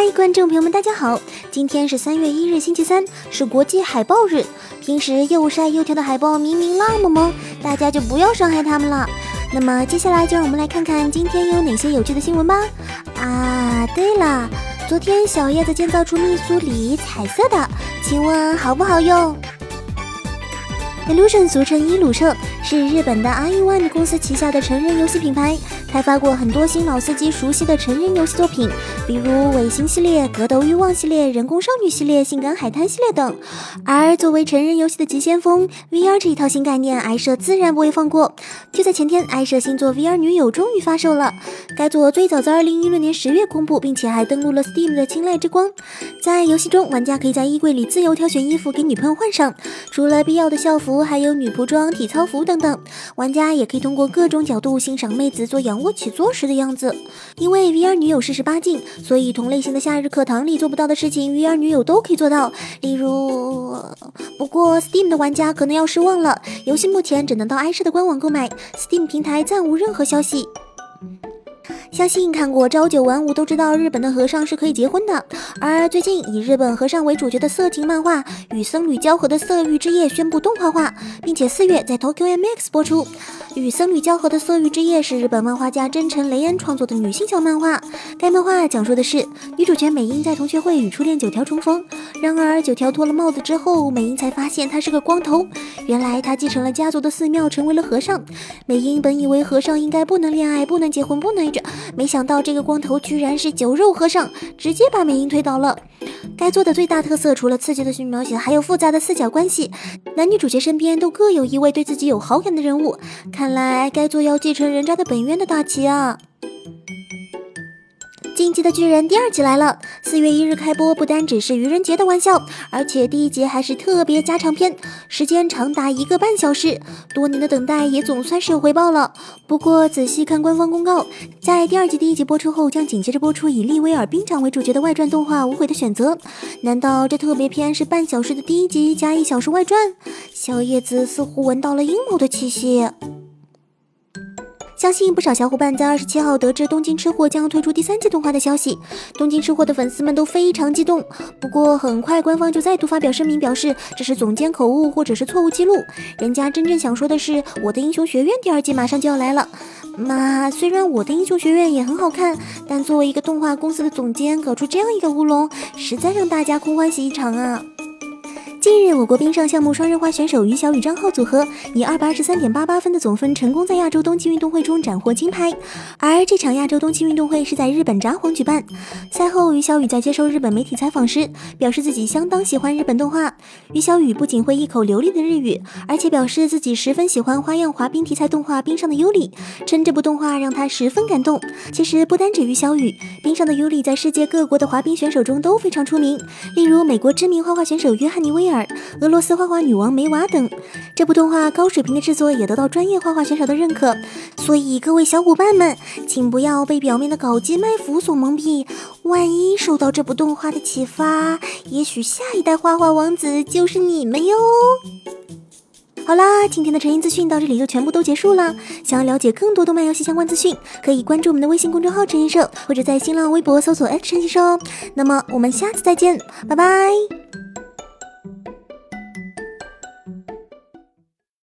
嗨，观众朋友们，大家好！今天是三月一日，星期三，是国际海报日。平时又晒又跳的海报明明那么萌，大家就不要伤害它们了。那么接下来就让我们来看看今天有哪些有趣的新闻吧。啊，对了，昨天小叶子建造出密苏里彩色的，请问好不好用？Illusion，俗称伊鲁社，是日本的 iOne 公司旗下的成人游戏品牌。开发过很多新老司机熟悉的成人游戏作品，比如《卫星》系列、《格斗欲望》系列、《人工少女》系列、《性感海滩》系列等。而作为成人游戏的急先锋，VR 这一套新概念，爱社自然不会放过。就在前天，爱社新作《VR 女友》终于发售了。该作最早在2016年10月公布，并且还登录了 Steam 的青睐之光。在游戏中，玩家可以在衣柜里自由挑选衣服给女朋友换上，除了必要的校服，还有女仆装、体操服等等。玩家也可以通过各种角度欣赏妹子做仰。卧起坐时的样子，因为 VR 女友是十八禁，所以同类型的夏日课堂里做不到的事情，VR 女友都可以做到。例如，不过 Steam 的玩家可能要失望了，游戏目前只能到 i 社的官网购买，Steam 平台暂无任何消息。相信看过朝九晚五都知道，日本的和尚是可以结婚的。而最近以日本和尚为主角的色情漫画《与僧侣交合的色欲之夜》宣布动画化，并且四月在 Tokyo MX 播出。《与僧侣交合的色欲之夜》是日本漫画家真城雷恩创作的女性向漫画。该漫画讲述的是女主角美英在同学会与初恋九条重逢，然而九条脱了帽子之后，美英才发现他是个光头。原来他继承了家族的寺庙，成为了和尚。美英本以为和尚应该不能恋爱、不能结婚、不能着，没想到这个光头居然是酒肉和尚，直接把美英推倒了。该作的最大特色，除了刺激的虚拟描写，还有复杂的四角关系。男女主角身边都各有一位对自己有好感的人物，看来该作要继承人渣的本愿的大旗啊！《进击的巨人》第二集来了，四月一日开播，不单只是愚人节的玩笑，而且第一集还是特别加长篇，时间长达一个半小时，多年的等待也总算是有回报了。不过仔细看官方公告，在第二集第一集播出后，将紧接着播出以利威尔兵长为主角的外传动画《无悔的选择》。难道这特别篇是半小时的第一集加一小时外传？小叶子似乎闻到了阴谋的气息。相信不少小伙伴在二十七号得知《东京吃货》将推出第三季动画的消息，东京吃货的粉丝们都非常激动。不过很快官方就再度发表声明，表示这是总监口误或者是错误记录。人家真正想说的是，《我的英雄学院》第二季马上就要来了。妈，虽然《我的英雄学院》也很好看，但作为一个动画公司的总监，搞出这样一个乌龙，实在让大家空欢喜一场啊！近日，我国冰上项目双人滑选手于小雨张浩组合以二百二十三点八八分的总分，成功在亚洲冬季运动会中斩获金牌。而这场亚洲冬季运动会是在日本札幌举办。赛后，于小雨在接受日本媒体采访时，表示自己相当喜欢日本动画。于小雨不仅会一口流利的日语，而且表示自己十分喜欢花样滑冰题材动画《冰上的尤里》，称这部动画让他十分感动。其实不单止于小雨，《冰上的尤里》在世界各国的滑冰选手中都非常出名，例如美国知名花滑选手约翰尼·威。尔、俄罗斯花滑女王梅娃等，这部动画高水平的制作也得到专业花滑选手的认可。所以各位小伙伴们，请不要被表面的搞基卖腐所蒙蔽。万一受到这部动画的启发，也许下一代花滑王子就是你们哟。好啦，今天的成音资讯到这里就全部都结束了。想要了解更多动漫游戏相关资讯，可以关注我们的微信公众号“陈音社”，或者在新浪微博搜索 “H 陈音社”哦。那么我们下次再见，拜拜。